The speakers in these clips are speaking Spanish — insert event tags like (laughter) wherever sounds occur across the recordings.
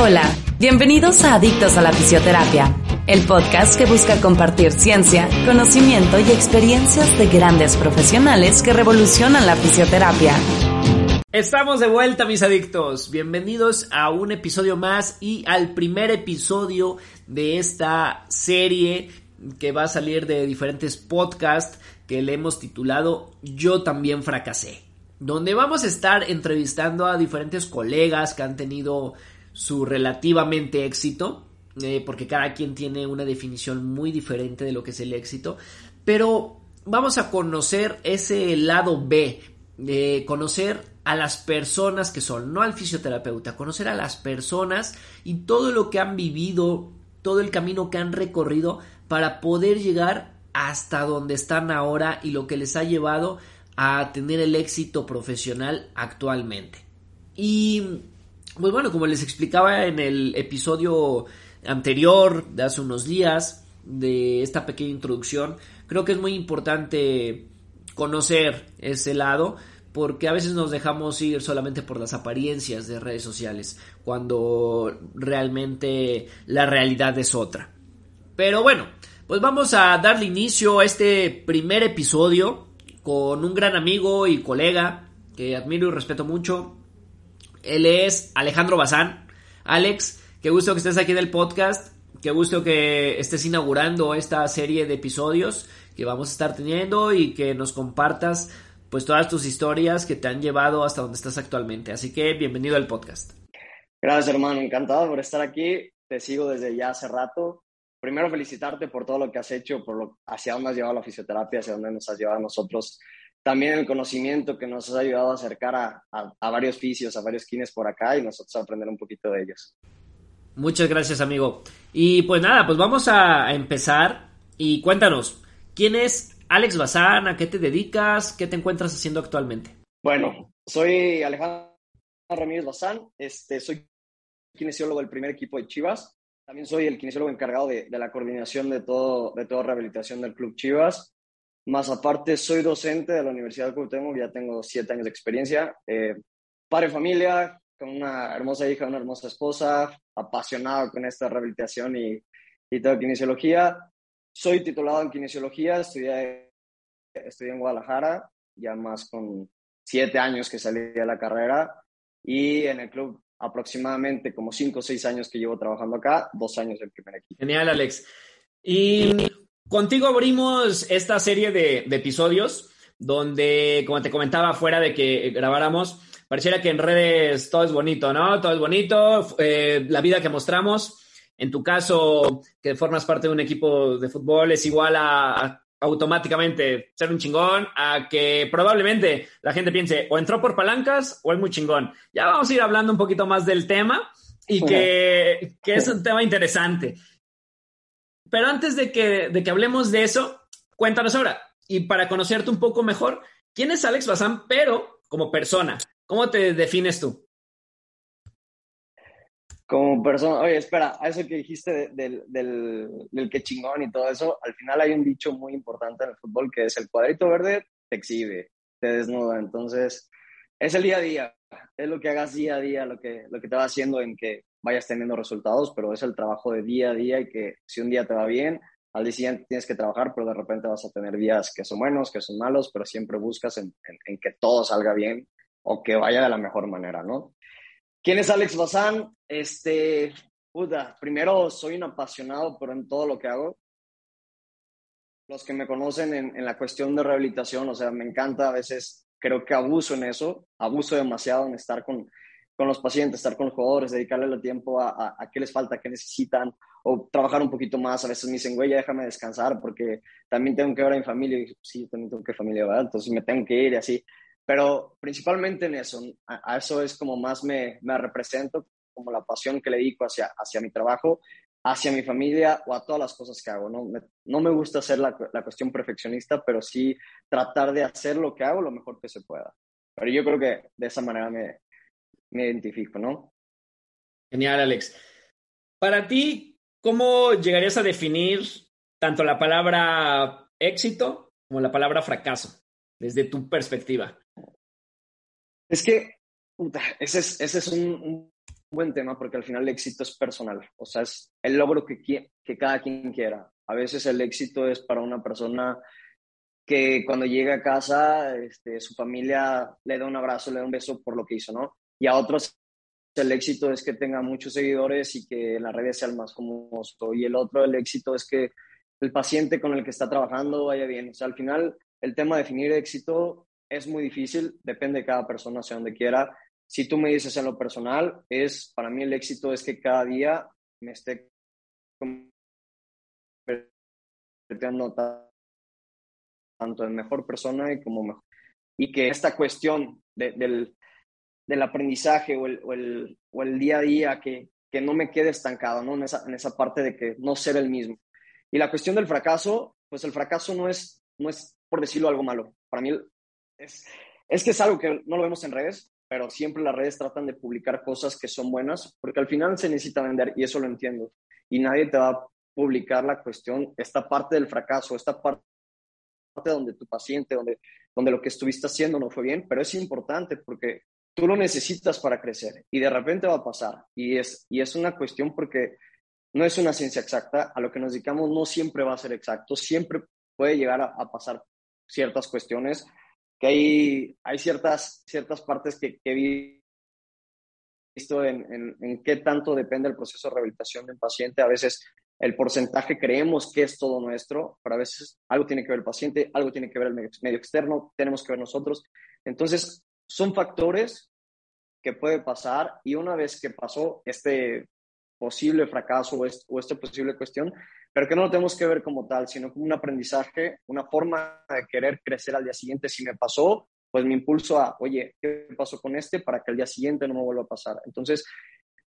Hola, bienvenidos a Adictos a la Fisioterapia, el podcast que busca compartir ciencia, conocimiento y experiencias de grandes profesionales que revolucionan la fisioterapia. Estamos de vuelta, mis adictos. Bienvenidos a un episodio más y al primer episodio de esta serie que va a salir de diferentes podcasts que le hemos titulado Yo también fracasé, donde vamos a estar entrevistando a diferentes colegas que han tenido su relativamente éxito, eh, porque cada quien tiene una definición muy diferente de lo que es el éxito, pero vamos a conocer ese lado B, de conocer a las personas que son, no al fisioterapeuta, conocer a las personas y todo lo que han vivido, todo el camino que han recorrido para poder llegar hasta donde están ahora y lo que les ha llevado a tener el éxito profesional actualmente. Y pues bueno, como les explicaba en el episodio anterior de hace unos días de esta pequeña introducción, creo que es muy importante conocer ese lado porque a veces nos dejamos ir solamente por las apariencias de redes sociales cuando realmente la realidad es otra. Pero bueno, pues vamos a darle inicio a este primer episodio con un gran amigo y colega que admiro y respeto mucho, él es Alejandro Bazán. Alex, qué gusto que estés aquí en el podcast. Qué gusto que estés inaugurando esta serie de episodios que vamos a estar teniendo y que nos compartas pues todas tus historias que te han llevado hasta donde estás actualmente. Así que bienvenido al podcast. Gracias, hermano. Encantado por estar aquí. Te sigo desde ya hace rato. Primero, felicitarte por todo lo que has hecho, por lo, hacia dónde has llevado la fisioterapia, hacia dónde nos has llevado a nosotros también el conocimiento que nos ha ayudado a acercar a, a, varios fisios, a varios kines por acá y nosotros a aprender un poquito de ellos. Muchas gracias, amigo. Y pues nada, pues vamos a, empezar y cuéntanos, ¿quién es Alex Bazán? ¿A qué te dedicas? ¿Qué te encuentras haciendo actualmente? Bueno, soy Alejandro Ramírez Bazán, este, soy kinesiólogo del primer equipo de Chivas. También soy el kinesiólogo encargado de, de la coordinación de todo, de toda rehabilitación del Club Chivas. Más aparte, soy docente de la Universidad de Cuauhtémoc, ya tengo siete años de experiencia. Eh, padre familia, con una hermosa hija, una hermosa esposa, apasionado con esta rehabilitación y, y toda kinesiología. Soy titulado en kinesiología, estudié, estudié en Guadalajara, ya más con siete años que salí de la carrera y en el club aproximadamente como cinco o seis años que llevo trabajando acá, dos años en primer equipo. Genial, Alex. Y Contigo abrimos esta serie de, episodios donde, como te comentaba, fuera de que grabáramos, pareciera que en redes todo es bonito, ¿no? Todo es bonito, eh, la vida que mostramos. En tu caso, que formas parte de un equipo de fútbol, es igual a, automáticamente ser un chingón, a que probablemente la gente piense o entró por palancas o es muy chingón. Ya vamos a ir hablando un poquito más del tema y que, que es un tema interesante. Pero antes de que, de que hablemos de eso, cuéntanos ahora, y para conocerte un poco mejor, ¿quién es Alex Bazán, pero como persona? ¿Cómo te defines tú? Como persona, oye, espera, a eso que dijiste del, del, del que chingón y todo eso, al final hay un dicho muy importante en el fútbol que es el cuadrito verde te exhibe, te desnuda, entonces es el día a día, es lo que hagas día a día, lo que, lo que te va haciendo en que vayas teniendo resultados, pero es el trabajo de día a día y que si un día te va bien, al día siguiente tienes que trabajar, pero de repente vas a tener días que son buenos, que son malos, pero siempre buscas en, que todo salga bien o que vaya de la mejor manera, ¿no? ¿Quién es Alex Bazán? Este, puta, primero soy un apasionado, pero en todo lo que hago. Los que me conocen en, en la cuestión de rehabilitación, o sea, me encanta a veces, creo que abuso en eso, abuso demasiado en estar con, con los pacientes, estar con los jugadores, dedicarle el tiempo a, a, qué les falta, qué necesitan, o trabajar un poquito más. A veces me dicen, güey, ya déjame descansar porque también tengo que ver a mi familia. Y sí, también tengo que familia, ¿verdad? Entonces me tengo que ir y así. Pero principalmente en eso, a, eso es como más me, me represento como la pasión que le dedico hacia, hacia mi trabajo, hacia mi familia o a todas las cosas que hago. No me, no me gusta hacer la, la, cuestión perfeccionista, pero sí tratar de hacer lo que hago lo mejor que se pueda. Pero yo creo que de esa manera me, me identifico, ¿no? Genial, Alex. Para ti, ¿cómo llegarías a definir tanto la palabra éxito como la palabra fracaso, desde tu perspectiva? Es que ese es, ese es un, un, buen tema porque al final el éxito es personal, o sea, es el logro que, que cada quien quiera. A veces el éxito es para una persona que cuando llega a casa, este, su familia le da un abrazo, le da un beso por lo que hizo, ¿no? Y a otros el éxito es que tenga muchos seguidores y que las redes sea el más famoso. Y el otro, el éxito es que el paciente con el que está trabajando vaya bien. O sea, al final, el tema de definir éxito es muy difícil, depende de cada persona hacia donde quiera. Si tú me dices en lo personal, es para mí el éxito es que cada día me esté convirtiendo tanto en mejor persona y como mejor. Y que esta cuestión de, del, del, aprendizaje o el, o, el, o el, día a día, que, que no me quede estancado ¿no? En, esa, en esa parte de que no ser el mismo. Y la cuestión del fracaso, pues el fracaso no es, no es por decirlo algo malo. Para mí es, es que es algo que no lo vemos en redes, pero siempre las redes tratan de publicar cosas que son buenas, porque al final se necesita vender y eso lo entiendo. Y nadie te va a publicar la cuestión, esta parte del fracaso, esta parte donde tu paciente, donde, donde lo que estuviste haciendo no fue bien, pero es importante porque tú lo necesitas para crecer y de repente va a pasar. Y es, y es una cuestión porque no es una ciencia exacta, a lo que nos dedicamos no siempre va a ser exacto, siempre puede llegar a, a pasar ciertas cuestiones, que hay, hay ciertas, ciertas partes que, que he visto en, en, en, qué tanto depende el proceso de rehabilitación del paciente. A veces el porcentaje creemos que es todo nuestro, pero a veces algo tiene que ver el paciente, algo tiene que ver el medio, medio externo, tenemos que ver nosotros. Entonces, son factores que puede pasar y una vez que pasó este posible fracaso o, esta posible cuestión, pero que no lo tenemos que ver como tal, sino como un aprendizaje, una forma de querer crecer al día siguiente. Si me pasó, pues me impulso a, oye, ¿qué pasó con este para que al día siguiente no me vuelva a pasar? Entonces,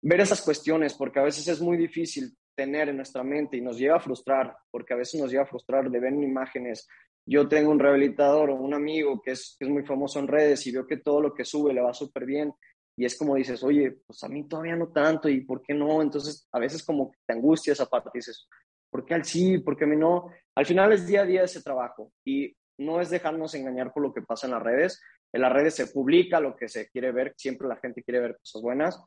ver esas cuestiones, porque a veces es muy difícil tener en nuestra mente y nos lleva a frustrar, porque a veces nos lleva a frustrar de ver imágenes. Yo tengo un rehabilitador o un amigo que es, que es muy famoso en redes y veo que todo lo que sube le va súper bien y es como dices, oye, pues a mí todavía no tanto y ¿por qué no? Entonces a veces como te angustia esa parte, dices, ¿por qué al sí? ¿Por qué a mí no? Al final es día a día ese trabajo y no es dejarnos engañar por lo que pasa en las redes. En las redes se publica lo que se quiere ver, siempre la gente quiere ver cosas buenas,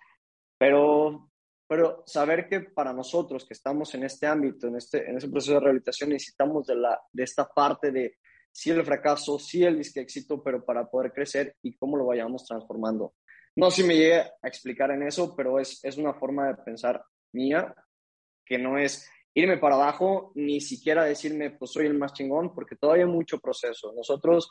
pero, pero saber que para nosotros que estamos en este ámbito, en este, en ese proceso de rehabilitación, necesitamos de, la, de esta parte de sí el fracaso, sí el disque éxito, pero para poder crecer y cómo lo vayamos transformando. No sé si me llegué a explicar en eso, pero es, es una forma de pensar mía que no es irme para abajo, ni siquiera decirme, pues soy el más chingón, porque todavía hay mucho proceso. Nosotros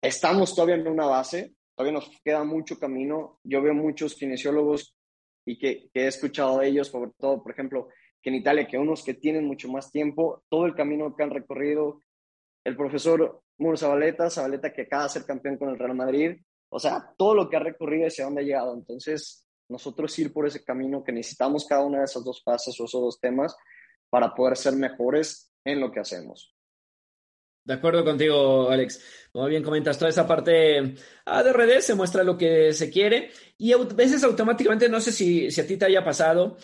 estamos todavía en una base, todavía nos queda mucho camino. Yo veo muchos kinesiólogos y que, he escuchado de ellos, sobre todo, por ejemplo, que en Italia, que unos que tienen mucho más tiempo, todo el camino que han recorrido, el profesor Muro Zabaleta, Zabaleta que acaba de ser campeón con el Real Madrid, o sea, todo lo que ha recorrido y hacia dónde ha llegado. Entonces, nosotros ir por ese camino que necesitamos cada una de esas dos fases o esos dos temas para poder ser mejores en lo que hacemos. De acuerdo contigo, Alex. Como bien comentas, toda esa parte de redes se muestra lo que se quiere y a veces automáticamente, no sé si, si a ti te haya pasado,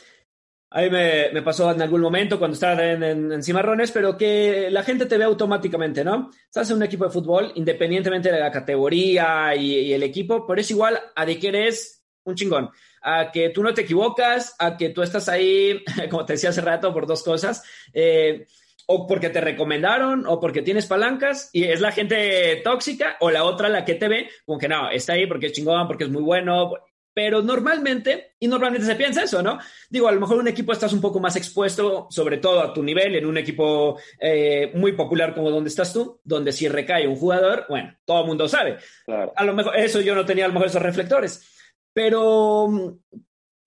a mí me, pasó en algún momento cuando estaba en, en, Cimarrones, pero que la gente te ve automáticamente, ¿no? Estás en un equipo de fútbol, independientemente de la categoría y, y el equipo, pero es igual a de que eres un chingón, a que tú no te equivocas, a que tú estás ahí, (laughs) como te decía hace rato, por dos cosas, eh, o porque te recomendaron, o porque tienes palancas, y es la gente tóxica, o la otra la que te ve, como que no, está ahí porque es chingón, porque es muy bueno, pero normalmente, y normalmente se piensa eso, ¿no? Digo, a lo mejor un equipo estás un poco más expuesto, sobre todo a tu nivel, en un equipo eh, muy popular como donde estás tú, donde si recae un jugador, bueno, todo el mundo sabe. Claro. A lo mejor, eso yo no tenía a lo mejor esos reflectores, pero...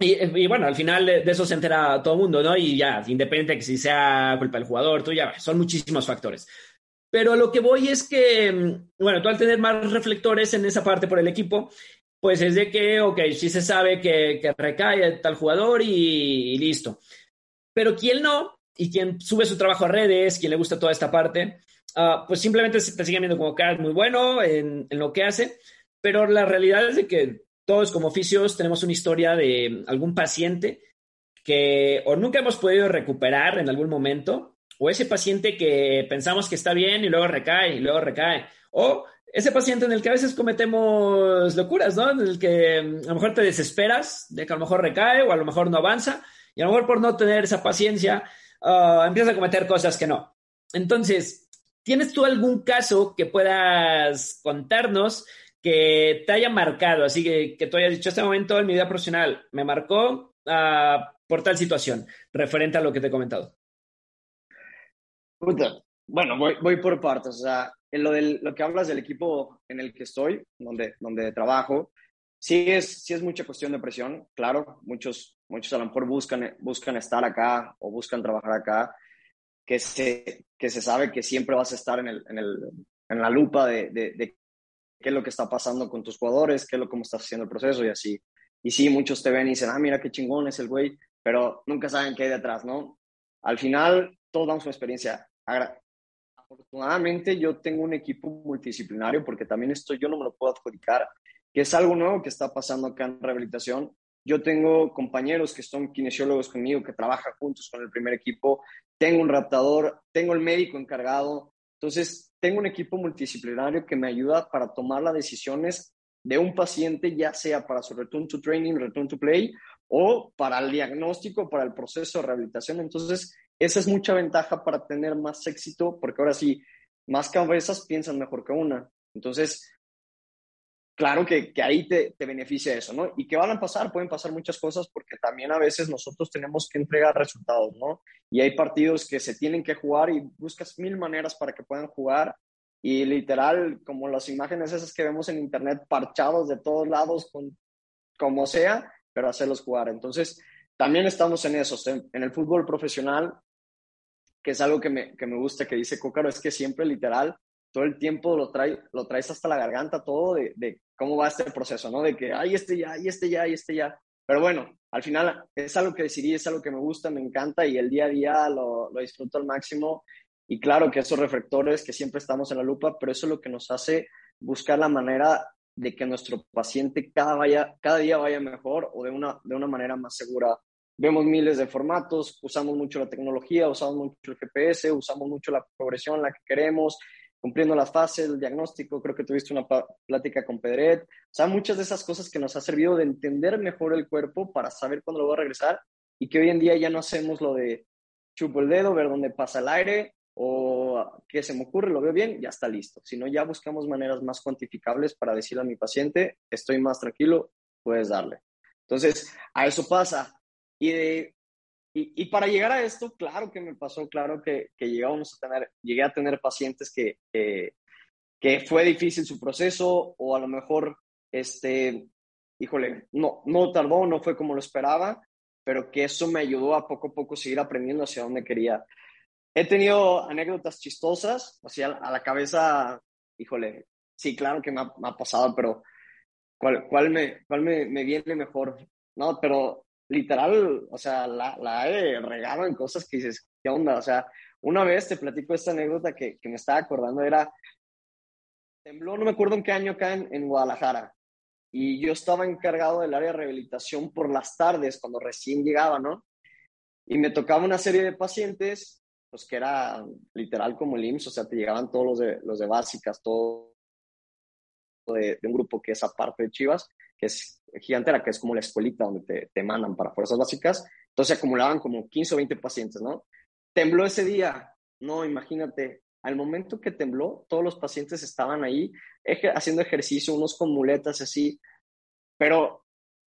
Y, y, bueno, al final de eso se entera todo el mundo, ¿no? Y ya, independiente de que si sea culpa del jugador, tú ya, son muchísimos factores. Pero lo que voy es que, bueno, tú al tener más reflectores en esa parte por el equipo, pues es de que, ok, sí se sabe que, que recae tal jugador y, listo. Pero quien no, y quien sube su trabajo a redes, quien le gusta toda esta parte, uh, pues simplemente te sigue viendo como que es muy bueno en, en, lo que hace, pero la realidad es de que todos como oficios tenemos una historia de algún paciente que o nunca hemos podido recuperar en algún momento, o ese paciente que pensamos que está bien y luego recae y luego recae, o ese paciente en el que a veces cometemos locuras, ¿no? En el que mm, a lo mejor te desesperas de que a lo mejor recae o a lo mejor no avanza y a lo mejor por no tener esa paciencia uh, empieza a cometer cosas que no. Entonces, ¿tienes tú algún caso que puedas contarnos que te haya marcado? Así que, que tú hayas dicho, este momento en mi vida profesional me marcó uh, por tal situación, referente a lo que te he comentado. Bueno, voy, voy por partes. O sea, en lo, del, lo que hablas del equipo en el que estoy, donde, donde trabajo, sí es, sí es mucha cuestión de presión, claro. Muchos, muchos a lo mejor buscan, buscan estar acá o buscan trabajar acá, que se, que se sabe que siempre vas a estar en, el, en, el, en la lupa de, de, de, qué es lo que está pasando con tus jugadores, qué es lo cómo estás haciendo el proceso y así. Y sí, muchos te ven y dicen, ah, mira qué chingón es el güey, pero nunca saben qué hay detrás, ¿no? Al final, todos damos una experiencia afortunadamente yo tengo un equipo multidisciplinario porque también esto yo no me lo puedo adjudicar, que es algo nuevo que está pasando acá en rehabilitación. Yo tengo compañeros que son kinesiólogos conmigo, que trabajan juntos con el primer equipo, tengo un raptador, tengo el médico encargado, entonces tengo un equipo multidisciplinario que me ayuda para tomar las decisiones de un paciente, ya sea para su return to training, return to play, o para el diagnóstico, para el proceso de rehabilitación. Entonces, esa es mucha ventaja para tener más éxito, porque ahora sí, más cabezas piensan mejor que una. Entonces, claro que, ahí te, te, beneficia eso, ¿no? Y que van a pasar, pueden pasar muchas cosas porque también a veces nosotros tenemos que entregar resultados, ¿no? Y hay partidos que se tienen que jugar y buscas mil maneras para que puedan jugar y literal, como las imágenes esas que vemos en internet, parchados de todos lados, con, como sea, pero hacerlos jugar. Entonces, también estamos en eso, en el fútbol profesional que es algo que me, que me gusta, que dice Cócaro, es que siempre literal, todo el tiempo lo, trae, lo traes hasta la garganta, todo de, de cómo va este proceso, ¿no? De que, ay, este ya, y este ya, y este ya. Pero bueno, al final es algo que decidí, es algo que me gusta, me encanta y el día a día lo, lo disfruto al máximo. Y claro que esos reflectores, que siempre estamos en la lupa, pero eso es lo que nos hace buscar la manera de que nuestro paciente cada, vaya, cada día vaya mejor o de una, de una manera más segura vemos miles de formatos, usamos mucho la tecnología, usamos mucho el GPS, usamos mucho la progresión, la que queremos, cumpliendo las fases, el diagnóstico, creo que tuviste una plática con Pedret, o sea, muchas de esas cosas que nos ha servido de entender mejor el cuerpo para saber cuándo lo va a regresar y que hoy en día ya no hacemos lo de chupo el dedo, ver dónde pasa el aire o qué se me ocurre, lo veo bien, ya está listo, sino ya buscamos maneras más cuantificables para decirle a mi paciente, estoy más tranquilo, puedes darle. Entonces, a eso pasa. Y, y, para llegar a esto, claro que me pasó, claro que, que llegamos a tener, llegué a tener pacientes que, que, fue difícil su proceso o a lo mejor, este, híjole, no, no tardó, no fue como lo esperaba, pero que eso me ayudó a poco a poco seguir aprendiendo hacia donde quería. He tenido anécdotas chistosas, así a, la cabeza, híjole, sí, claro que me ha, me ha pasado, pero ¿cuál, cuál, me, cuál me, me, viene mejor? No, pero literal, o sea, la, la he regado en cosas que dices, ¿qué onda? O sea, una vez te platico esta anécdota que, que me estaba acordando, era, tembló, no me acuerdo en qué año acá en, en, Guadalajara, y yo estaba encargado del área de rehabilitación por las tardes, cuando recién llegaba, ¿no? Y me tocaba una serie de pacientes, pues que era literal como el IMSS, o sea, te llegaban todos los de, los de básicas, todo de, de un grupo que es aparte de Chivas, que es gigantera, que es como la escuelita donde te, te mandan para fuerzas básicas. Entonces acumulaban como 15 o 20 pacientes, ¿no? Tembló ese día. No, imagínate, al momento que tembló, todos los pacientes estaban ahí haciendo ejercicio, unos con muletas así, pero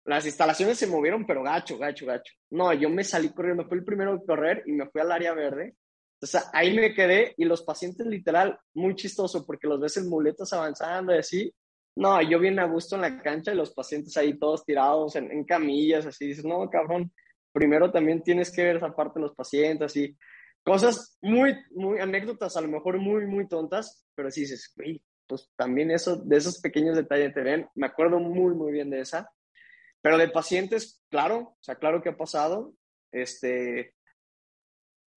las instalaciones se movieron, pero gacho, gacho, gacho. No, yo me salí corriendo, fui el primero a correr y me fui al área verde. Entonces ahí me quedé y los pacientes literal, muy chistoso, porque los ves en muletas avanzando y así, no, yo bien a gusto en la cancha y los pacientes ahí todos tirados en, camillas, así. Dices, no, cabrón, primero también tienes que ver esa parte de los pacientes, y Cosas muy, muy, anécdotas a lo mejor muy, muy tontas, pero sí dices, güey, pues también eso, de esos pequeños detalles te ven. Me acuerdo muy, muy bien de esa. Pero de pacientes, claro, o sea, claro que ha pasado. Este,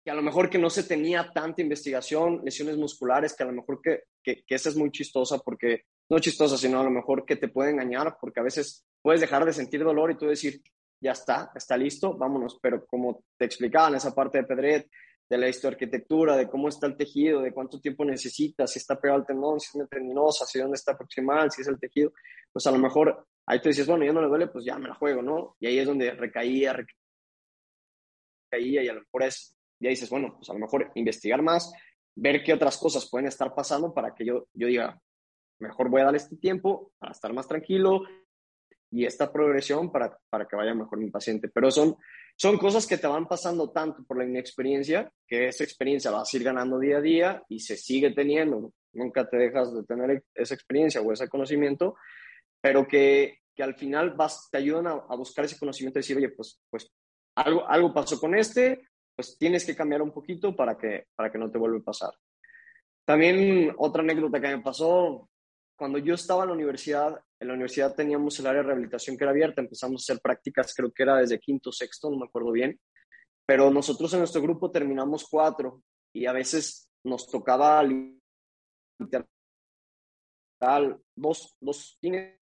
que a lo mejor que no se tenía tanta investigación, lesiones musculares, que a lo mejor que, que, esa es muy chistosa porque, no chistosa, sino a lo mejor que te puede engañar, porque a veces puedes dejar de sentir dolor y tú decir, ya está, está listo, vámonos. Pero como te explicaban esa parte de Pedret, de la histoarquitectura, de cómo está el tejido, de cuánto tiempo necesita, si está pegado al tendón, si es una tendinosa, si dónde está proximal, si es el tejido, pues a lo mejor ahí tú dices, bueno, ya no le duele, pues ya me la juego, ¿no? Y ahí es donde recaía, recaía y a lo mejor es, ya dices, bueno, pues a lo mejor investigar más, ver qué otras cosas pueden estar pasando para que yo, yo diga, mejor voy a darle este tiempo para estar más tranquilo y esta progresión para, para que vaya mejor mi paciente. Pero son son cosas que te van pasando tanto por la inexperiencia, que esa experiencia vas a ir ganando día a día y se sigue teniendo. Nunca te dejas de tener esa experiencia o ese conocimiento, pero que, que al final vas, te ayudan a, buscar ese conocimiento y decir, oye, pues, pues algo, algo pasó con este, pues tienes que cambiar un poquito para que, para que no te vuelva a pasar. También otra anécdota que me pasó, cuando yo estaba en la universidad, en la universidad teníamos el área de rehabilitación que era abierta, empezamos a hacer prácticas, creo que era desde quinto, sexto, no me acuerdo bien, pero nosotros en nuestro grupo terminamos cuatro y a veces nos tocaba dos, dos tienes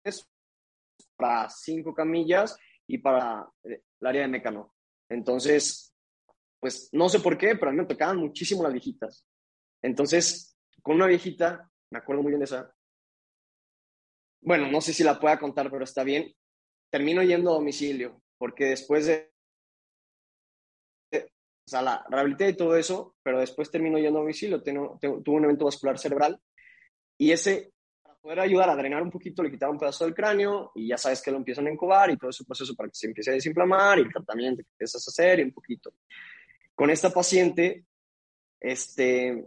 para cinco camillas y para eh, el área de mecano. Entonces, pues no sé por qué, pero a mí me tocaban muchísimo las viejitas. Entonces, con una viejita, me acuerdo muy bien de esa, bueno, no sé si la pueda contar, pero está bien. Termino yendo a domicilio, porque después de, o sea, la rehabilité y todo eso, pero después termino yendo a domicilio, tengo, tuve un evento vascular cerebral y ese, para poder ayudar a drenar un poquito, le quitaron un pedazo del cráneo y ya sabes que lo empiezan a incubar y todo ese proceso para que se empiece a desinflamar y el tratamiento que empiezas a hacer y un poquito. Con esta paciente, este,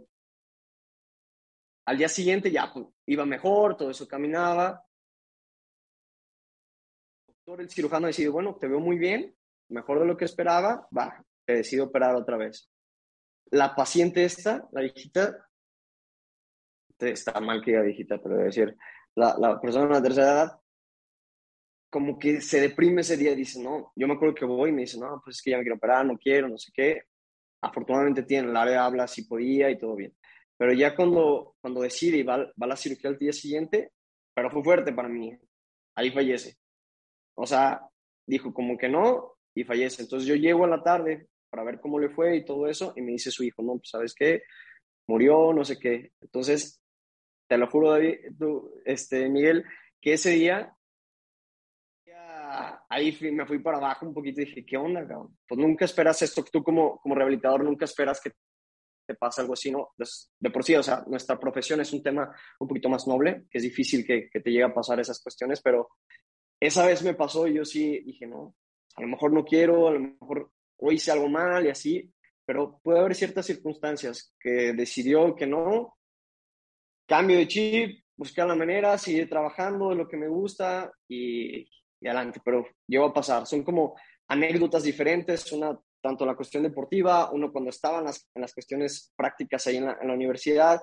al día siguiente ya pues, iba mejor, todo eso caminaba, el cirujano decide, bueno, te veo muy bien, mejor de lo que esperaba, va, te decido operar otra vez. La paciente esta, la viejita, está mal que diga viejita, pero decir, la, la persona de la tercera edad, como que se deprime ese día y dice, no, yo me acuerdo que voy y me dice, no, pues es que ya me quiero operar, no quiero, no sé qué. Afortunadamente tiene, el área habla si podía y todo bien. Pero ya cuando, cuando decide y va, va a la cirugía al día siguiente, pero fue fuerte para mí, ahí fallece. O sea, dijo como que no y fallece. Entonces yo llego a la tarde para ver cómo le fue y todo eso y me dice su hijo, no, pues sabes qué, murió, no sé qué. Entonces, te lo juro, David, este, Miguel, que ese día ahí me fui para abajo un poquito y dije, ¿qué onda, cabrón? Pues nunca esperas esto, tú como, como rehabilitador nunca esperas que te pase algo así, ¿no? De por sí, o sea, nuestra profesión es un tema un poquito más noble, que es difícil que, que te llegue a pasar esas cuestiones, pero esa vez me pasó y yo sí dije, no, a lo mejor no quiero, a lo mejor o hice algo mal y así, pero puede haber ciertas circunstancias que decidió que no, cambio de chip, buscar la manera, seguir trabajando de lo que me gusta y, y adelante, pero llegó a pasar. Son como anécdotas diferentes, una tanto la cuestión deportiva, uno cuando estaba en las, en las cuestiones prácticas ahí en en la universidad,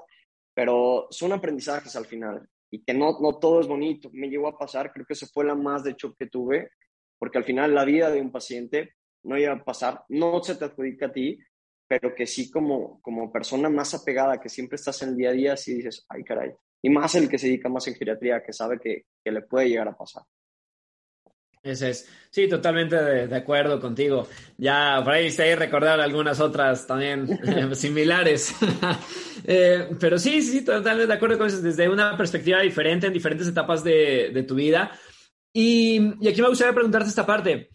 pero son aprendizajes al final y que no, no todo es bonito. Me llegó a pasar, creo que eso fue la más de hecho que tuve, porque al final la vida de un paciente no iba a pasar, no se te adjudica a ti, pero que sí como, como persona más apegada, que siempre estás en el día a día, sí dices, ay caray. Y más el que se dedica más en geriatría, que sabe que, que le puede llegar a pasar. Ese es. Sí, totalmente de, acuerdo contigo. Ya por ahí se recordar algunas otras también (laughs) similares. (laughs) Eh, pero sí, sí, totalmente de acuerdo con eso, desde una perspectiva diferente en diferentes etapas de, tu vida. Y, y, aquí me gustaría preguntarte esta parte.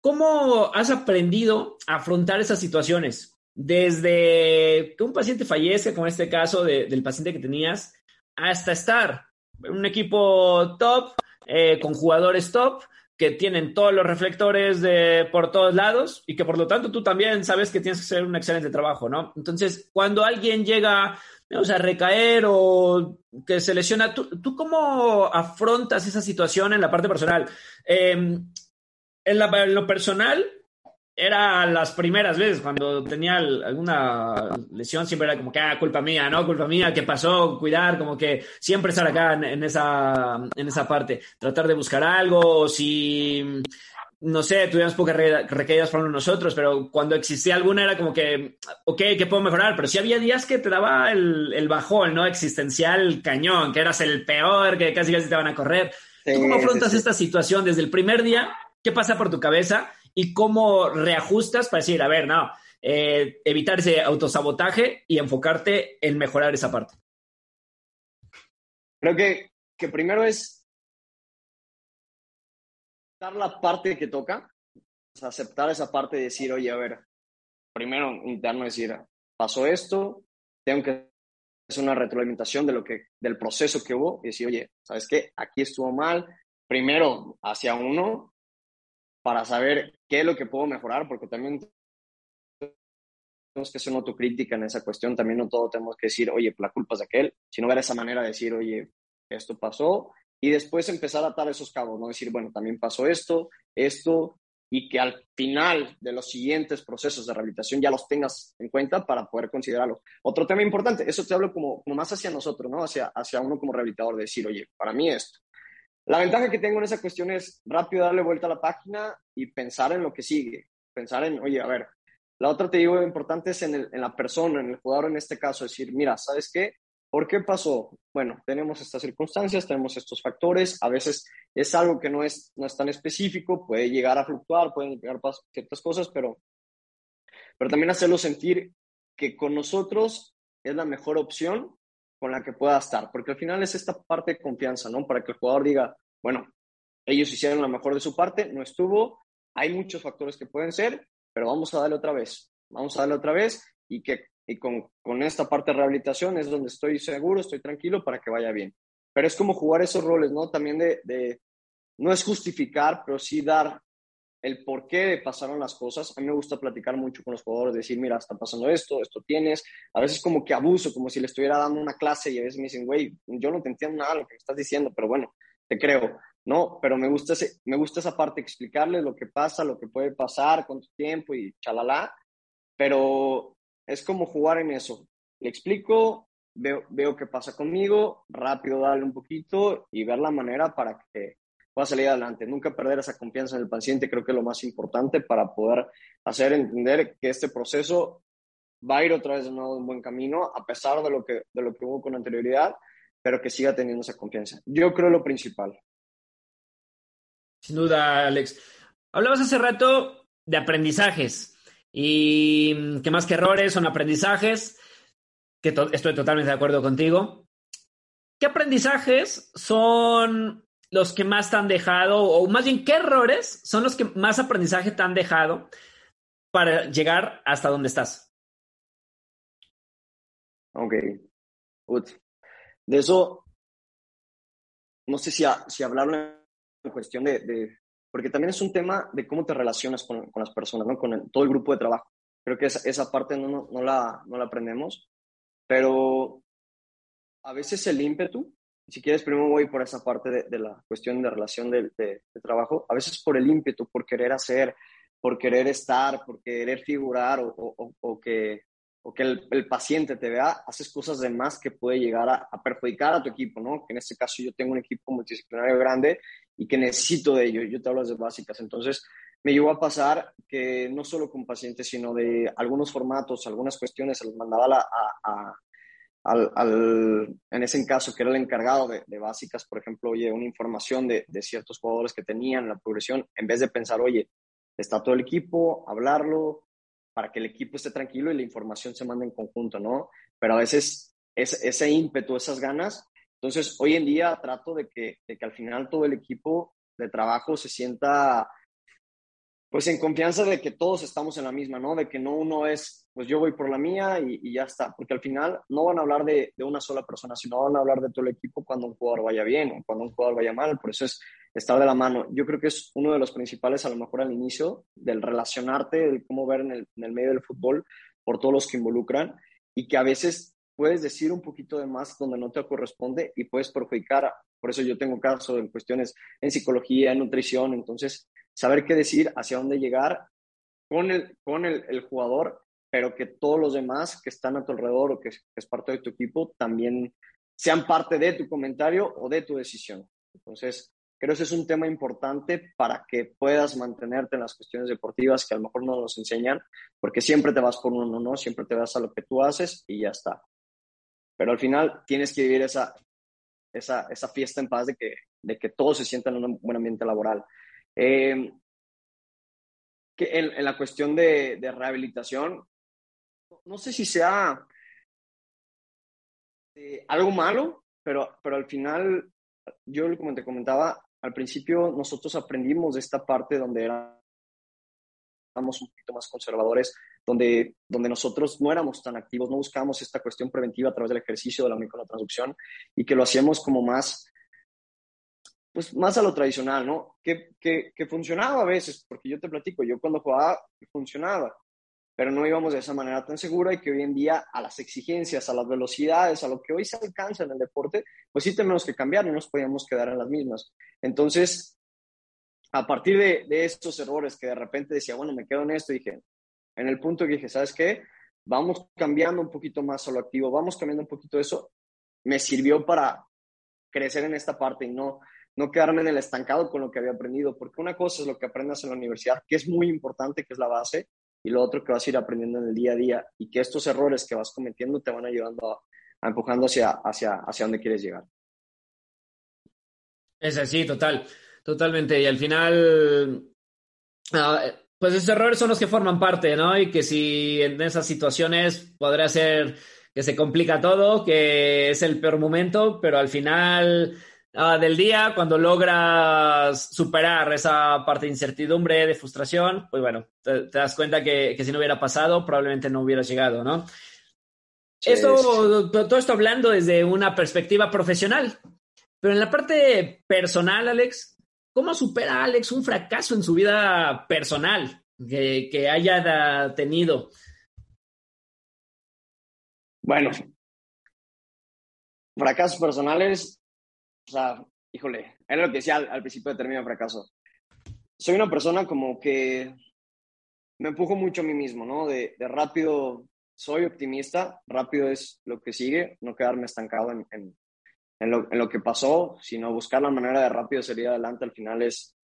¿Cómo has aprendido a afrontar esas situaciones? Desde que un paciente fallece, como en este caso del paciente que tenías, hasta estar en un equipo top, eh, con jugadores top, que tienen todos los reflectores de, por todos lados y que por lo tanto tú también sabes que tienes que hacer un excelente trabajo, ¿no? Entonces, cuando alguien llega o a recaer o que se lesiona, ¿tú, cómo afrontas esa situación en la parte personal? Em, en, lo personal, era las primeras veces cuando tenía alguna lesión, siempre era como que, ah, culpa mía, ¿no? Culpa mía, ¿qué pasó? Cuidar, como que siempre estar acá en, esa, en esa parte, tratar de buscar algo, o si, no sé, tuvimos pocas recaídas para nosotros, pero cuando existía alguna era como que, ok, ¿qué puedo mejorar? Pero sí había días que te daba el, el bajón, ¿no? Existencial cañón, que eras el peor, que casi casi te van a correr. ¿Tú cómo afrontas esta situación desde el primer día? ¿Qué pasa por tu cabeza? Y cómo reajustas para decir, a ver, no, eh, evitar ese autosabotaje y enfocarte en mejorar esa parte. Creo que, que primero es dar la parte que toca, aceptar esa parte y decir, oye, a ver, primero interno decir, pasó esto, tengo que hacer una retroalimentación de lo que, del proceso que hubo y decir, oye, ¿sabes qué? Aquí estuvo mal. Primero hacia uno, para saber qué es lo que puedo mejorar, porque también tenemos que hacer una autocrítica en esa cuestión, también no todo tenemos que decir, oye, la culpa es de aquel, sino ver esa manera de decir, oye, esto pasó, y después empezar a atar esos cabos, no decir, bueno, también pasó esto, esto, y que al final de los siguientes procesos de rehabilitación ya los tengas en cuenta para poder considerarlo. Otro tema importante, eso te hablo como, como más hacia nosotros, ¿no? Hacia, hacia uno como rehabilitador, de decir, oye, para mí esto, la ventaja que tengo en esa cuestión es rápido darle vuelta a la página y pensar en lo que sigue. Pensar en, oye, a ver, la otra te digo importante es en, la persona, en el jugador en este caso, decir, mira, ¿sabes qué? ¿Por qué pasó? Bueno, tenemos estas circunstancias, tenemos estos factores, a veces es algo que no es, no es tan específico, puede llegar a fluctuar, pueden llegar a ciertas cosas, pero, pero también hacerlo sentir que con nosotros es la mejor opción con la que pueda estar, porque al final es esta parte de confianza, ¿no? Para que el jugador diga, bueno, ellos hicieron lo mejor de su parte, no estuvo, hay muchos factores que pueden ser, pero vamos a darle otra vez, vamos a darle otra vez y que y con, con esta parte de rehabilitación es donde estoy seguro, estoy tranquilo para que vaya bien. Pero es como jugar esos roles, ¿no? También de, de no es justificar, pero sí dar el por qué pasaron las cosas. A mí me gusta platicar mucho con los jugadores, decir, mira, está pasando esto, esto tienes. A veces como que abuso, como si le estuviera dando una clase y a veces me dicen, güey, yo no te entiendo nada lo que me estás diciendo, pero bueno, te creo. No, pero me gusta, me gusta esa parte, explicarles lo que pasa, lo que puede pasar, con tu tiempo y chalala. Pero es como jugar en eso. Le explico, veo, veo qué pasa conmigo, rápido darle un poquito y ver la manera para que a salir adelante. Nunca perder esa confianza en el paciente creo que es lo más importante para poder hacer entender que este proceso va a ir otra vez de nuevo un buen camino, a pesar de lo que, de lo que hubo con anterioridad, pero que siga teniendo esa confianza. Yo creo lo principal. Sin duda, Alex. Hablabas hace rato de aprendizajes y que más que errores son aprendizajes, que estoy totalmente de acuerdo contigo. ¿Qué aprendizajes son los que más te han dejado, o más bien, ¿qué errores son los que más aprendizaje te han dejado para llegar hasta donde estás? Ok. De eso, no sé si, si hablarlo en cuestión de, porque también es un tema de cómo te relacionas con, las personas, ¿no? con todo el grupo de trabajo. Creo que esa, esa parte no, no, la, no la aprendemos, pero a veces el ímpetu si quieres, primero voy por esa parte de, la cuestión de relación de, trabajo, a veces por el ímpetu, por querer hacer, por querer estar, por querer figurar o, que, o que el, paciente te vea, haces cosas de más que puede llegar a, perjudicar a tu equipo, ¿no? Que en este caso yo tengo un equipo multidisciplinario grande y que necesito de ello, yo te hablo de básicas, entonces me llegó a pasar que no solo con pacientes, sino de algunos formatos, algunas cuestiones, se los mandaba a, al, al, en ese caso que era el encargado de, básicas, por ejemplo, oye, una información de, de, ciertos jugadores que tenían la progresión, en vez de pensar, oye, está todo el equipo, hablarlo para que el equipo esté tranquilo y la información se mande en conjunto, ¿no? Pero a veces es, ese ímpetu, esas ganas, entonces hoy en día trato de que, de que al final todo el equipo de trabajo se sienta pues en confianza de que todos estamos en la misma, ¿no? De que no uno es, pues yo voy por la mía y, ya está, porque al final no van a hablar de, de, una sola persona, sino van a hablar de todo el equipo cuando un jugador vaya bien o cuando un jugador vaya mal, por eso es estar de la mano. Yo creo que es uno de los principales, a lo mejor al inicio, del relacionarte, del cómo ver en el, en el medio del fútbol por todos los que involucran y que a veces puedes decir un poquito de más donde no te corresponde y puedes perjudicar. Por eso yo tengo caso en cuestiones en psicología, en nutrición, entonces saber qué decir, hacia dónde llegar, con el, con el, el jugador, pero que todos los demás que están a tu alrededor o que, es parte de tu equipo también sean parte de tu comentario o de tu decisión. Entonces, creo que ese es un tema importante para que puedas mantenerte en las cuestiones deportivas que a lo mejor no nos enseñan, porque siempre te vas por uno, ¿no? Siempre te vas a lo que tú haces y ya está. Pero al final tienes que vivir esa, esa, esa fiesta en paz de que, de que todos se sientan en un buen ambiente laboral. Que en, la cuestión de, de, rehabilitación, no sé si sea eh, algo malo, pero, pero al final, yo como te comentaba, al principio nosotros aprendimos de esta parte donde éramos un poquito más conservadores, donde, donde nosotros no éramos tan activos, no buscábamos esta cuestión preventiva a través del ejercicio de la microtransducción y que lo hacíamos como más pues más a lo tradicional, ¿no? Que, que, funcionaba a veces, porque yo te platico, yo cuando jugaba funcionaba, pero no íbamos de esa manera tan segura y que hoy en día a las exigencias, a las velocidades, a lo que hoy se alcanza en el deporte, pues sí tenemos que cambiar, no nos podíamos quedar en las mismas. Entonces, a partir de, de estos errores que de repente decía, bueno, me quedo en esto, dije, en el punto que dije, ¿sabes qué? Vamos cambiando un poquito más a lo activo, vamos cambiando un poquito eso, me sirvió para crecer en esta parte y no no quedarme en el estancado con lo que había aprendido, porque una cosa es lo que aprendas en la universidad, que es muy importante, que es la base, y lo otro que vas a ir aprendiendo en el día a día y que estos errores que vas cometiendo te van ayudando a, empujando hacia, hacia, hacia donde quieres llegar. Es así, total, totalmente. Y al final, ah, pues esos errores son los que forman parte, ¿no? Y que si en esas situaciones podría ser que se complica todo, que es el peor momento, pero al final Ah, del día, cuando logras superar esa parte de incertidumbre, de frustración, pues bueno, te, das cuenta que, si no hubiera pasado, probablemente no hubieras llegado, ¿no? Eso, todo esto hablando desde una perspectiva profesional, pero en la parte personal, Alex, ¿cómo supera Alex un fracaso en su vida personal que, que haya tenido? Bueno, fracasos personales o sea, híjole, era lo que decía al, principio de término fracaso. Soy una persona como que me empujo mucho a mí mismo, ¿no? De, de, rápido, soy optimista, rápido es lo que sigue, no quedarme estancado en, en, en, lo, en, lo, que pasó, sino buscar la manera de rápido salir adelante. Al final es,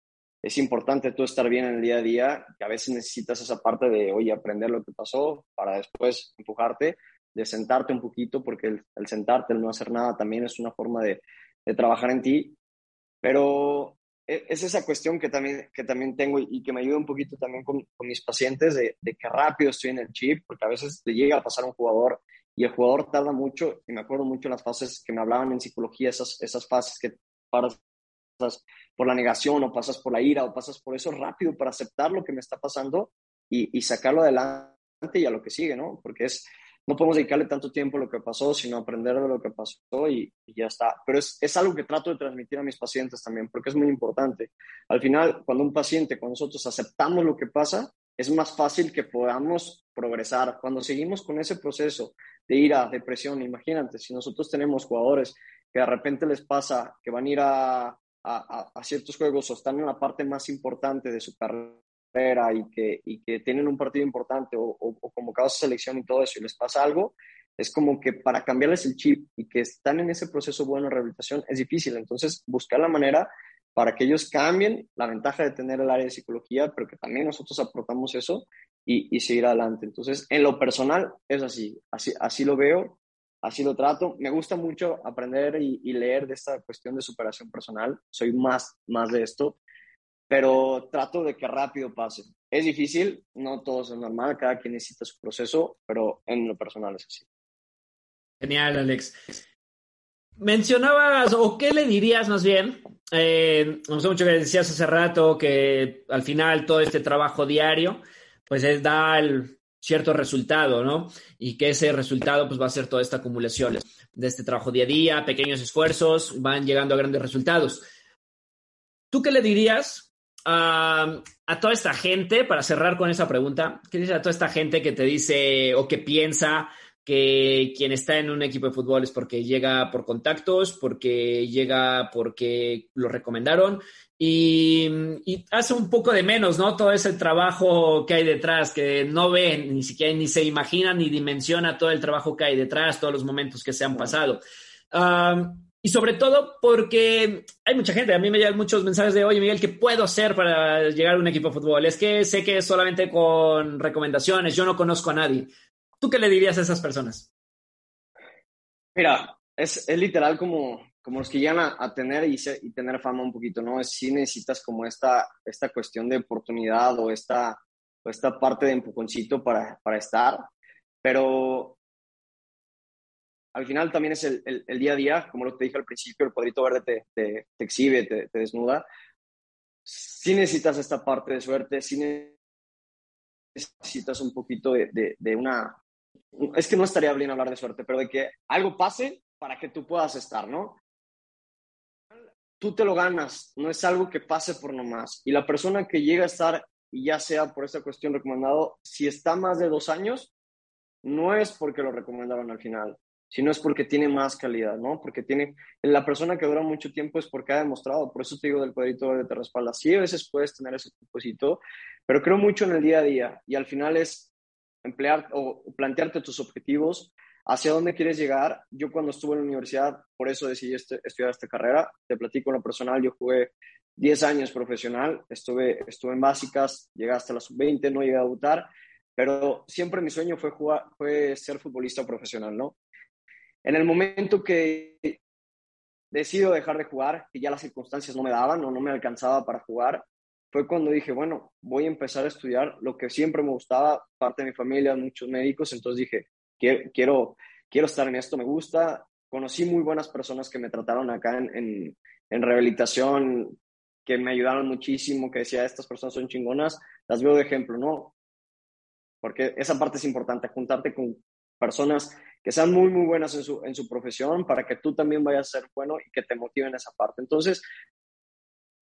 es importante tú estar bien en el día a día, que a veces necesitas esa parte de, oye, aprender lo que pasó para después empujarte, de sentarte un poquito, porque el, el sentarte, el no hacer nada, también es una forma de, de trabajar en ti, pero e, es esa cuestión que también, que también tengo y que me ayuda un poquito también con, con mis pacientes de, de, que rápido estoy en el chip, porque a veces le llega a pasar un jugador y el jugador tarda mucho, y me acuerdo mucho las fases que me hablaban en psicología, esas, esas fases que pasas por la negación o pasas por la ira o pasas por eso rápido para aceptar lo que me está pasando y, y sacarlo adelante y a lo que sigue, ¿no? Porque es, no podemos dedicarle tanto tiempo a lo que pasó, sino aprender de lo que pasó y, ya está. Pero es, es, algo que trato de transmitir a mis pacientes también, porque es muy importante. Al final, cuando un paciente, cuando nosotros aceptamos lo que pasa, es más fácil que podamos progresar. Cuando seguimos con ese proceso de ira, depresión, imagínate, si nosotros tenemos jugadores que de repente les pasa que van a ir a, a, a ciertos juegos o están en la parte más importante de su carrera, y que, y que tienen un partido importante o, o, o convocados a selección y todo eso y les pasa algo, es como que para cambiarles el chip y que están en ese proceso bueno de rehabilitación es difícil. Entonces, buscar la manera para que ellos cambien la ventaja de tener el área de psicología, pero que también nosotros aportamos eso y, y seguir adelante. Entonces, en lo personal es así, así, así lo veo, así lo trato. Me gusta mucho aprender y, y leer de esta cuestión de superación personal. Soy más, más de esto pero trato de que rápido pase. Es difícil, no todo es normal, cada quien necesita su proceso, pero en lo personal es así. Genial, Alex. Mencionabas, o qué le dirías más bien, eh, no sé mucho que decías hace rato que al final todo este trabajo diario, pues es, da cierto resultado, ¿no? Y que ese resultado pues va a ser toda esta acumulación de este trabajo día a día, pequeños esfuerzos, van llegando a grandes resultados. ¿Tú qué le dirías a, toda esta gente, para cerrar con esa pregunta, ¿qué dice a toda esta gente que te dice o que piensa que quien está en un equipo de fútbol es porque llega por contactos, porque llega porque lo recomendaron y, hace un poco de menos, ¿no? Todo ese trabajo que hay detrás, que no ve, ni siquiera ni se imagina ni dimensiona todo el trabajo que hay detrás, todos los momentos que se han pasado. Y sobre todo porque hay mucha gente, a mí me llegan muchos mensajes de, oye Miguel, ¿qué puedo hacer para llegar a un equipo de fútbol? Es que sé que solamente con recomendaciones, yo no conozco a nadie. ¿Tú qué le dirías a esas personas? Mira, es, es literal como, como los que llegan a, tener y, y, tener fama un poquito, ¿no? Si necesitas como esta, esta cuestión de oportunidad o esta, o esta parte de empujoncito para, para estar, pero al final también es el, el, día a día, como lo te dije al principio, el cuadrito verde te, te, te exhibe, te, desnuda. Si necesitas esta parte de suerte, si necesitas un poquito de, de, de una... Es que no estaría bien hablar de suerte, pero de que algo pase para que tú puedas estar, ¿no? tú te lo ganas, no es algo que pase por nomás. Y la persona que llega a estar, y ya sea por esta cuestión recomendado, si está más de dos años, no es porque lo recomendaron al final, sino es porque tiene más calidad, ¿no? Porque tiene, la persona que dura mucho tiempo es porque ha demostrado, por eso te digo del cuadrito de te respalda. Sí, a veces puedes tener ese propósito, pero creo mucho en el día a día y al final es emplear o plantearte tus objetivos, hacia dónde quieres llegar. Yo cuando estuve en la universidad, por eso decidí este, estudiar esta carrera. Te platico en lo personal, yo jugué 10 años profesional, estuve, estuve en básicas, llegué hasta la sub-20, no llegué a debutar, pero siempre mi sueño fue, jugar, fue ser futbolista profesional, ¿no? En el momento que decido dejar de jugar, que ya las circunstancias no me daban o no me alcanzaba para jugar, fue cuando dije, bueno, voy a empezar a estudiar lo que siempre me gustaba, parte de mi familia, muchos médicos, entonces dije, quiero, quiero, estar en esto, me gusta. Conocí muy buenas personas que me trataron acá en, en, rehabilitación, que me ayudaron muchísimo, que decía, estas personas son chingonas, las veo de ejemplo, ¿no? Porque esa parte es importante, juntarte con personas que sean muy, muy buenas en su, en su profesión para que tú también vayas a ser bueno y que te motiven esa parte. Entonces,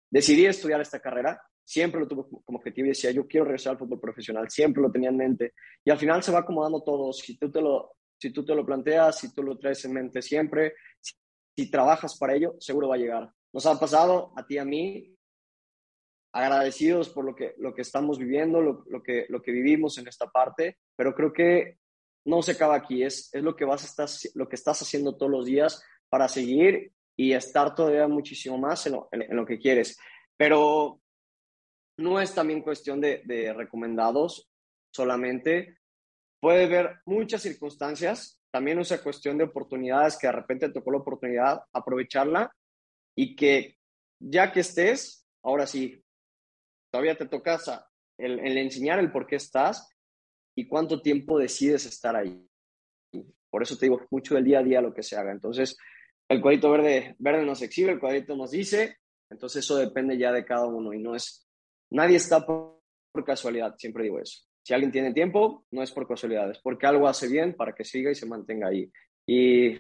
decidí estudiar esta carrera, siempre lo tuve como objetivo y decía, yo quiero regresar al fútbol profesional, siempre lo tenía en mente. Y al final se va acomodando todo. Si tú te lo, si tú te lo planteas, si tú lo traes en mente siempre, si, trabajas para ello, seguro va a llegar. Nos ha pasado a ti a mí, agradecidos por lo que, lo que estamos viviendo, lo, lo, que, lo que vivimos en esta parte, pero creo que no se acaba aquí, es, es lo, que vas a estar, lo que estás haciendo todos los días para seguir y estar todavía muchísimo más en lo, que quieres. Pero no es también cuestión de, recomendados solamente. Puede haber muchas circunstancias, también es cuestión de oportunidades que de repente tocó la oportunidad, aprovecharla y que ya que estés, ahora sí, todavía te tocas el, el enseñar el por qué estás y cuánto tiempo decides estar ahí. Por eso te digo mucho del día a día lo que se haga. Entonces, el cuadrito verde, verde nos exhibe, el cuadrito nos dice, entonces eso depende ya de cada uno y no es, nadie está por, casualidad, siempre digo eso. Si alguien tiene tiempo, no es por casualidad, es porque algo hace bien para que siga y se mantenga ahí. Y,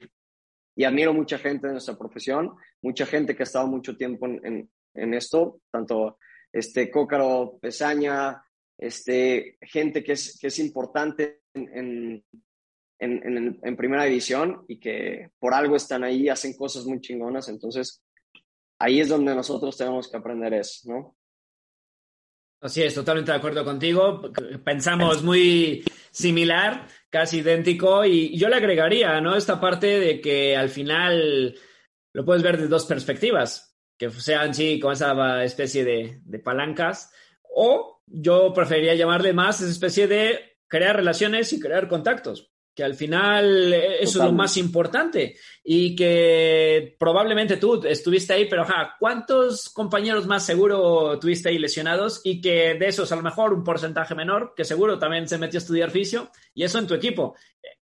y admiro mucha gente de nuestra profesión, mucha gente que ha estado mucho tiempo en, en, esto, tanto este Cócaro, Pesaña, este, gente que es, que es importante en, en, primera división y que por algo están ahí, hacen cosas muy chingonas. Entonces, ahí es donde nosotros tenemos que aprender eso, ¿no? Así es, totalmente de acuerdo contigo. Pensamos muy similar, casi idéntico, y yo le agregaría, ¿no? Esta parte de que al final lo puedes ver de dos perspectivas, que sean, sí, con esa especie de, de palancas, o yo preferiría llamarle más esa especie de crear relaciones y crear contactos que al final eso es lo más importante. Y que probablemente tú estuviste ahí, pero ajá, ¿cuántos compañeros más seguro tuviste ahí lesionados y que de esos a lo mejor un porcentaje menor, que seguro también se metió a estudiar fisio y eso en tu equipo?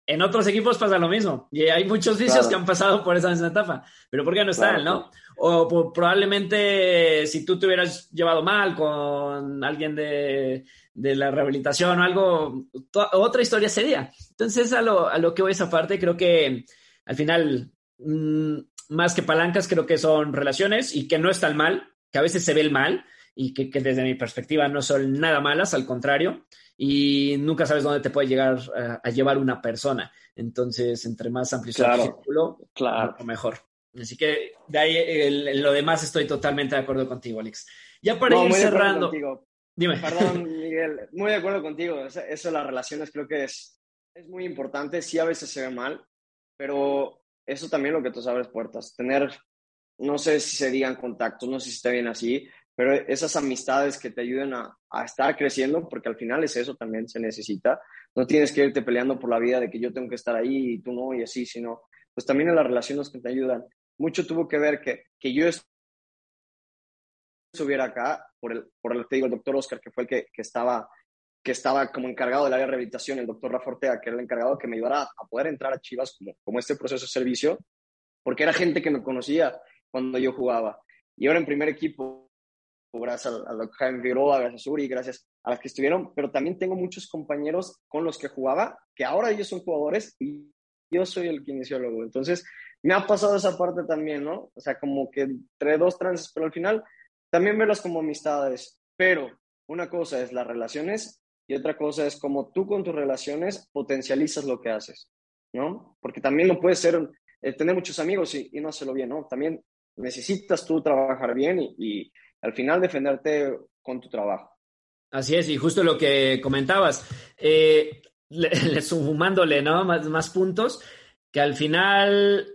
En otros equipos pasa lo mismo y hay muchos fisios que han pasado por esa misma etapa, pero ¿por qué no están, no? O probablemente si tú te hubieras llevado mal con alguien de de la rehabilitación o algo, otra historia sería. Entonces, a lo, a lo que voy esa parte, creo que al final, mm, más que palancas, creo que son relaciones y que no están mal, que a veces se ve el mal y que, desde mi perspectiva no son nada malas, al contrario, y nunca sabes dónde te puede llegar a, llevar una persona. Entonces, entre más amplio sea el círculo, claro. mejor. Así que de ahí en lo demás estoy totalmente de acuerdo contigo, Alex. Ya para ir cerrando. Dime. Perdón, (laughs) Miguel, muy de acuerdo contigo. Eso, eso, las relaciones creo que es, es muy importante. Sí, a veces se ve mal, pero eso también lo que tú sabes, puertas. Tener, no sé si se digan contactos, no sé si está bien así, pero esas amistades que te ayuden a, a, estar creciendo, porque al final es eso también se necesita. No tienes que irte peleando por la vida de que yo tengo que estar ahí y tú no, y así, sino, pues también en las relaciones que te ayudan. Mucho tuvo que ver que, que yo estuviera acá, por el, por el, te digo, el doctor Oscar, que fue el que, que, estaba, que estaba como encargado del área de rehabilitación, el doctor Rafa Ortega, que era el encargado que me ayudara a poder entrar a Chivas como, como este proceso de servicio, porque era gente que me conocía cuando yo jugaba. Y ahora en primer equipo, gracias a, a Jaime Figueroa, gracias a Uri, gracias a las que estuvieron, pero también tengo muchos compañeros con los que jugaba, que ahora ellos son jugadores y yo soy el kinesiólogo. Entonces, me ha pasado esa parte también, ¿no? O sea, como que entre dos trances, pero al final también verlas como amistades. Pero una cosa es las relaciones y otra cosa es como tú con tus relaciones potencializas lo que haces, ¿no? Porque también no puedes ser, eh, tener muchos amigos y, y, no hacerlo bien, ¿no? También necesitas tú trabajar bien y, y al final defenderte con tu trabajo. Así es, y justo lo que comentabas, eh, le, (laughs) le, sumándole ¿no? más, más puntos, que al final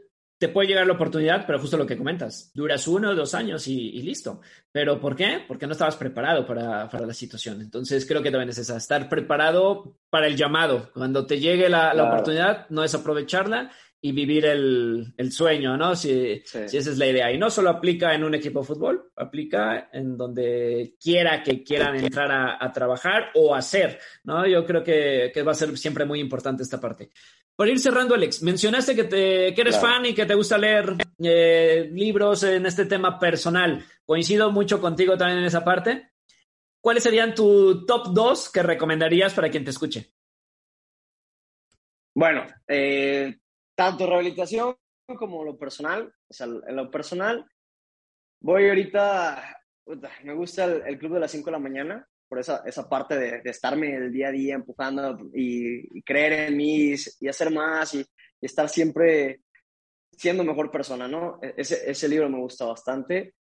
te puede llegar la oportunidad, pero justo lo que comentas, duras uno o dos años y, y, listo. ¿Pero por qué? Porque no estabas preparado para, para, la situación. Entonces creo que también es esa, estar preparado para el llamado. Cuando te llegue la, la oportunidad, no es aprovecharla y vivir el, el sueño, ¿no? Si, sí. si, esa es la idea. Y no solo aplica en un equipo de fútbol, aplica en donde quiera que quieran entrar a, a trabajar o hacer, ¿no? Yo creo que, que, va a ser siempre muy importante esta parte. Por ir cerrando, Alex, mencionaste que, te, que eres claro. fan y que te gusta leer eh, libros en este tema personal. Coincido mucho contigo también en esa parte. ¿Cuáles serían tu top dos que recomendarías para quien te escuche? Bueno, eh, tanto rehabilitación como lo personal. O sea, en lo personal, voy ahorita, me gusta el, club de las 5 de la mañana, por esa, esa parte de, de, estarme el día a día empujando y, y creer en mí y, hacer más y, y, estar siempre siendo mejor persona, ¿no? E, ese, ese libro me gusta bastante.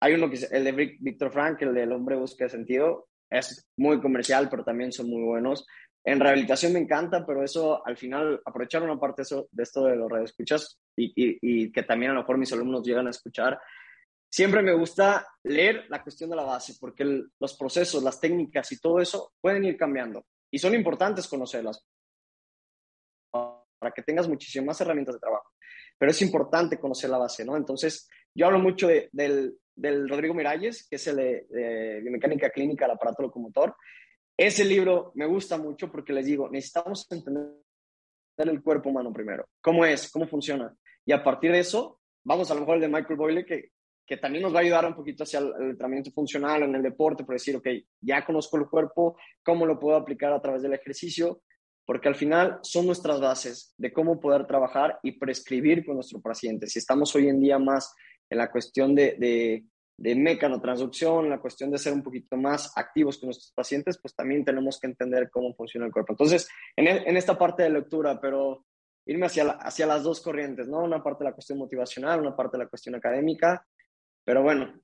Hay uno que es el de Víctor Frank, el del hombre busca sentido. Es muy comercial, pero también son muy buenos. En rehabilitación me encanta, pero eso al final, aprovechar una parte eso, de esto de los radioescuchas y, y, y que también a lo mejor mis alumnos llegan a escuchar, siempre me gusta leer la cuestión de la base, porque el, los procesos, las técnicas y todo eso pueden ir cambiando y son importantes conocerlas para que tengas muchísimas herramientas de trabajo. Pero es importante conocer la base, ¿no? Entonces, yo hablo mucho de, del, del, Rodrigo Miralles, que es el de, de biomecánica clínica del aparato locomotor, ese libro me gusta mucho porque les digo, necesitamos entender el cuerpo humano primero. ¿Cómo es? ¿Cómo funciona? Y a partir de eso, vamos a lo mejor el de Michael Boyle, que, que también nos va a ayudar un poquito hacia el, el entrenamiento funcional en el deporte, por decir, ok, ya conozco el cuerpo, ¿cómo lo puedo aplicar a través del ejercicio? Porque al final son nuestras bases de cómo poder trabajar y prescribir con nuestro paciente. Si estamos hoy en día más en la cuestión de de mecanotransducción, la cuestión de ser un poquito más activos con nuestros pacientes, pues también tenemos que entender cómo funciona el cuerpo. Entonces, en, el, en esta parte de lectura, pero irme hacia, hacia las dos corrientes, ¿no? Una parte de la cuestión motivacional, una parte de la cuestión académica, pero bueno,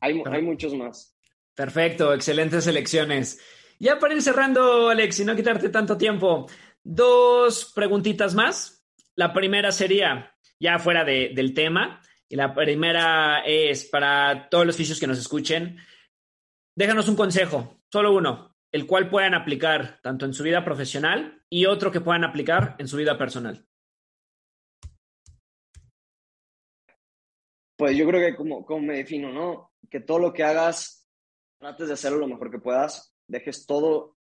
hay, hay muchos más. Perfecto, excelentes elecciones. Ya para ir cerrando, Alex, y no quitarte tanto tiempo, dos preguntitas más. La primera sería, ya fuera de, del tema, y la primera es para todos los fisios que nos escuchen. Déjanos un consejo, solo uno, el cual puedan aplicar tanto en su vida profesional y otro que puedan aplicar en su vida personal. Pues yo creo que como, como me defino, ¿no? Que todo lo que hagas, trates de hacerlo lo mejor que puedas, dejes todo,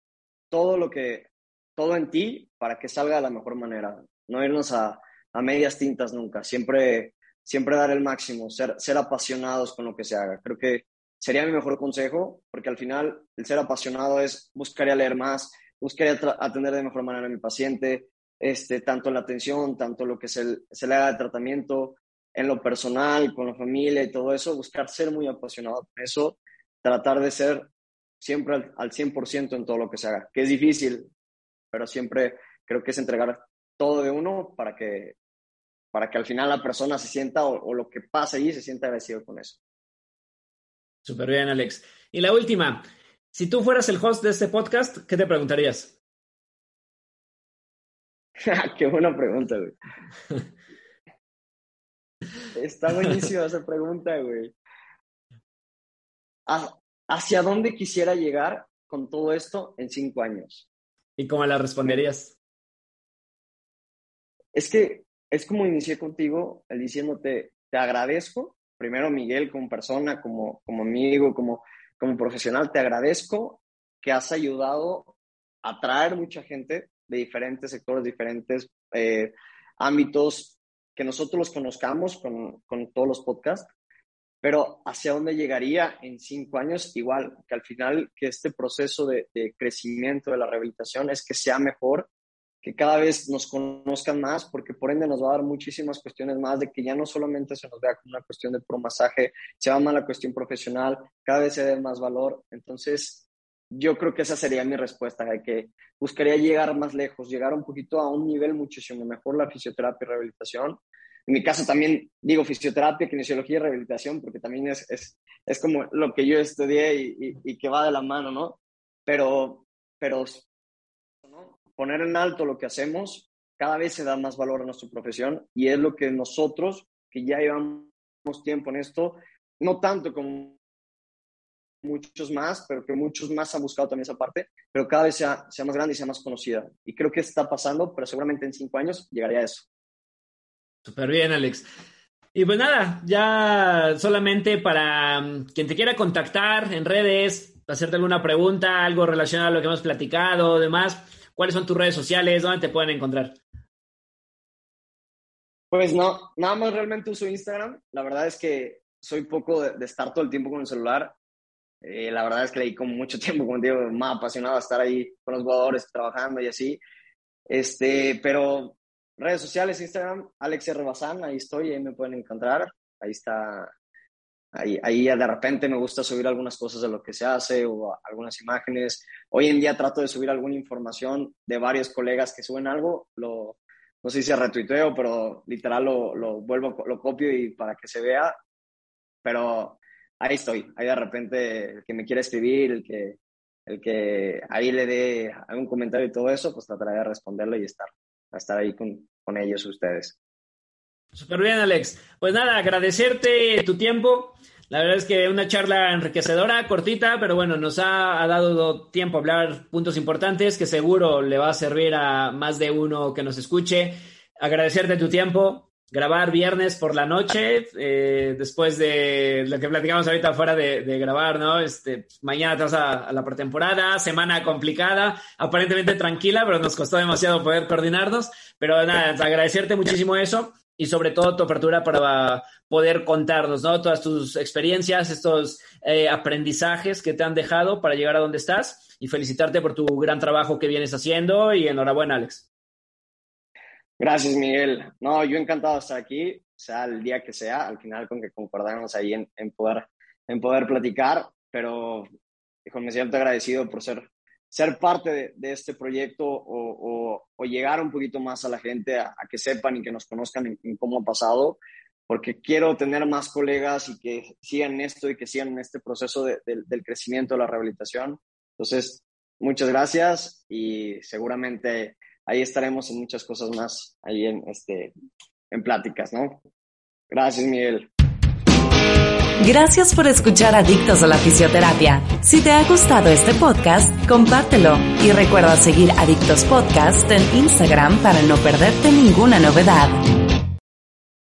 todo lo que, todo en ti para que salga de la mejor manera. No irnos a, a medias tintas nunca. Siempre siempre dar el máximo, ser, ser apasionados con lo que se haga. Creo que sería mi mejor consejo, porque al final el ser apasionado es buscaría leer más, buscaría atender de mejor manera a mi paciente, este, tanto en la atención, tanto lo que se, se le haga de tratamiento, en lo personal, con la familia y todo eso, buscar ser muy apasionado por eso, tratar de ser siempre al, al 100% en todo lo que se haga, que es difícil, pero siempre creo que es entregar todo de uno para que para que al final la persona se sienta o, lo que pasa allí se sienta agradecido con eso. Súper bien, Alex. Y la última, si tú fueras el host de este podcast, ¿qué te preguntarías? (laughs) Qué buena pregunta, güey. Está buenísima esa pregunta, güey. ¿Hacia dónde quisiera llegar con todo esto en cinco años? ¿Y cómo la responderías? Es que es como inicié contigo, el diciéndote, te agradezco, primero Miguel como persona, como, como amigo, como, como profesional, te agradezco que has ayudado a traer mucha gente de diferentes sectores, diferentes eh, ámbitos, que nosotros los conozcamos con, con todos los podcasts, pero hacia dónde llegaría en cinco años, igual que al final que este proceso de, de, crecimiento de la rehabilitación es que sea mejor que cada vez nos conozcan más, porque por ende nos va a dar muchísimas cuestiones más de que ya no solamente se nos vea como una cuestión de pro masaje, se va la cuestión profesional, cada vez se dé más valor. Entonces, yo creo que esa sería mi respuesta, de que buscaría llegar más lejos, llegar un poquito a un nivel muchísimo mejor la fisioterapia y rehabilitación. En mi caso también digo fisioterapia, kinesiología y rehabilitación, porque también es, es, es como lo que yo estudié y, y, y, que va de la mano, ¿no? Pero, pero poner en alto lo que hacemos, cada vez se da más valor a nuestra profesión y es lo que nosotros, que ya llevamos tiempo en esto, no tanto como muchos más, pero que muchos más han buscado también esa parte, pero cada vez sea, sea más grande y sea más conocida. Y creo que está pasando, pero seguramente en cinco años llegaría a eso. Súper bien, Alex. Y pues nada, ya solamente para mm, quien te quiera contactar en redes, hacerte alguna pregunta, algo relacionado a lo que hemos platicado, demás, ¿Cuáles son tus redes sociales? ¿Dónde te pueden encontrar? Pues no, nada más realmente uso Instagram. La verdad es que soy poco de, estar todo el tiempo con el celular. Eh, la verdad es que leí como mucho (laughs) tiempo, como digo, más apasionado a estar ahí con los jugadores, trabajando y así. Este, pero redes sociales, Instagram, Alex R. Bazán, ahí estoy, ahí me pueden encontrar. Ahí está Ahí, ahí de repente me gusta subir algunas cosas de lo que se hace o algunas imágenes. Hoy en día trato de subir alguna información de varios colegas que suben algo. Lo, no sé si retuiteo, pero literal lo, lo vuelvo, lo copio y para que se vea. Pero ahí estoy. Ahí de repente el que me quiere escribir, el que, el que ahí le dé algún comentario y todo eso, pues trataré de responderlo y estar, estar ahí con, con ellos ustedes. Súper bien, Alex. Pues nada, agradecerte tu tiempo. La verdad es que una charla enriquecedora, cortita, pero bueno, nos ha, dado tiempo a hablar puntos importantes que seguro le va a servir a más de uno que nos escuche. Agradecerte tu tiempo, grabar viernes por la noche, eh, después de lo que platicamos ahorita fuera de, grabar, ¿no? Este, mañana te vas a, a, la pretemporada, semana complicada, aparentemente tranquila, pero nos costó demasiado poder coordinarnos. Pero nada, agradecerte muchísimo eso y sobre todo tu apertura para poder contarnos, ¿no? Todas tus experiencias, estos eh, aprendizajes que te han dejado para llegar a donde estás y felicitarte por tu gran trabajo que vienes haciendo y enhorabuena, Alex. Gracias, Miguel. No, yo encantado de estar aquí, sea el día que sea, al final con que concordamos ahí en, en poder, en poder platicar, pero hijo, me siento agradecido por ser ser parte de, este proyecto o, llegar un poquito más a la gente a, que sepan y que nos conozcan en, cómo ha pasado, porque quiero tener más colegas y que sigan esto y que sigan en este proceso del crecimiento de la rehabilitación. Entonces, muchas gracias y seguramente ahí estaremos en muchas cosas más, ahí en, este, en pláticas, ¿no? Gracias, Miguel. Gracias por escuchar Adictos a la Fisioterapia. Si te ha gustado este podcast, compártelo y recuerda seguir Adictos Podcast en Instagram para no perderte ninguna novedad.